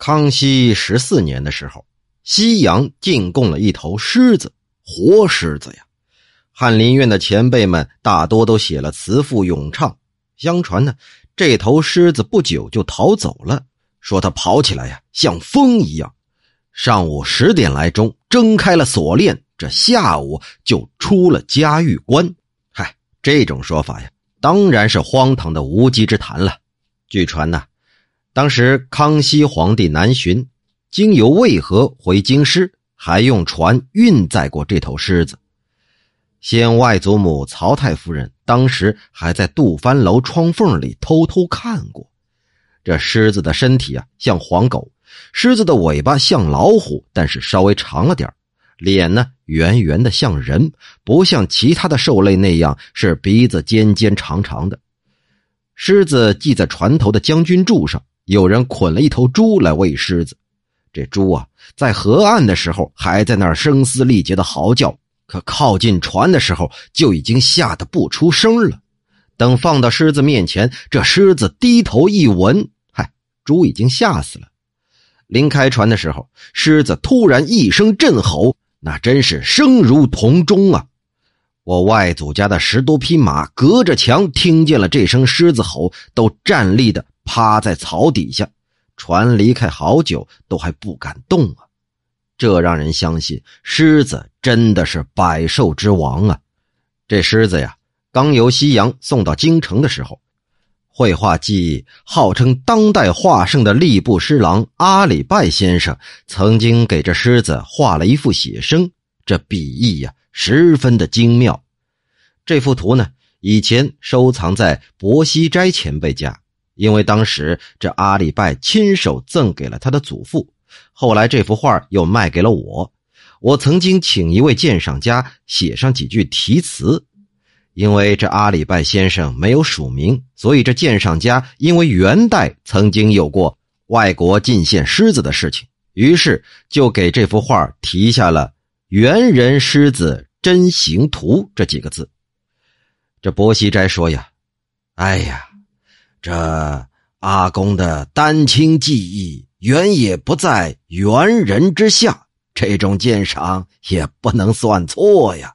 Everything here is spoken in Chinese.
康熙十四年的时候，西洋进贡了一头狮子，活狮子呀！翰林院的前辈们大多都写了词赋咏唱。相传呢，这头狮子不久就逃走了，说它跑起来呀像风一样。上午十点来钟，睁开了锁链，这下午就出了嘉峪关。嗨，这种说法呀，当然是荒唐的无稽之谈了。据传呢。当时康熙皇帝南巡，经由渭河回京师，还用船运载过这头狮子。先外祖母曹太夫人当时还在杜帆楼窗缝里偷偷看过。这狮子的身体啊像黄狗，狮子的尾巴像老虎，但是稍微长了点脸呢圆圆的像人，不像其他的兽类那样是鼻子尖尖长长的。狮子系在船头的将军柱上。有人捆了一头猪来喂狮子，这猪啊，在河岸的时候还在那儿声嘶力竭的嚎叫，可靠近船的时候就已经吓得不出声了。等放到狮子面前，这狮子低头一闻，嗨，猪已经吓死了。临开船的时候，狮子突然一声震吼，那真是声如铜钟啊！我外祖家的十多匹马隔着墙听见了这声狮子吼，都站立的。趴在草底下，船离开好久都还不敢动啊！这让人相信狮子真的是百兽之王啊！这狮子呀，刚由西洋送到京城的时候，绘画技艺号称当代画圣的吏部侍郎阿里拜先生曾经给这狮子画了一幅写生，这笔意呀十分的精妙。这幅图呢，以前收藏在薄熙斋前辈家。因为当时这阿里拜亲手赠给了他的祖父，后来这幅画又卖给了我。我曾经请一位鉴赏家写上几句题词，因为这阿里拜先生没有署名，所以这鉴赏家因为元代曾经有过外国进献狮子的事情，于是就给这幅画题下了“猿人狮子真形图”这几个字。这薄熙斋说呀：“哎呀。”这阿公的丹青技艺远也不在猿人之下，这种鉴赏也不能算错呀。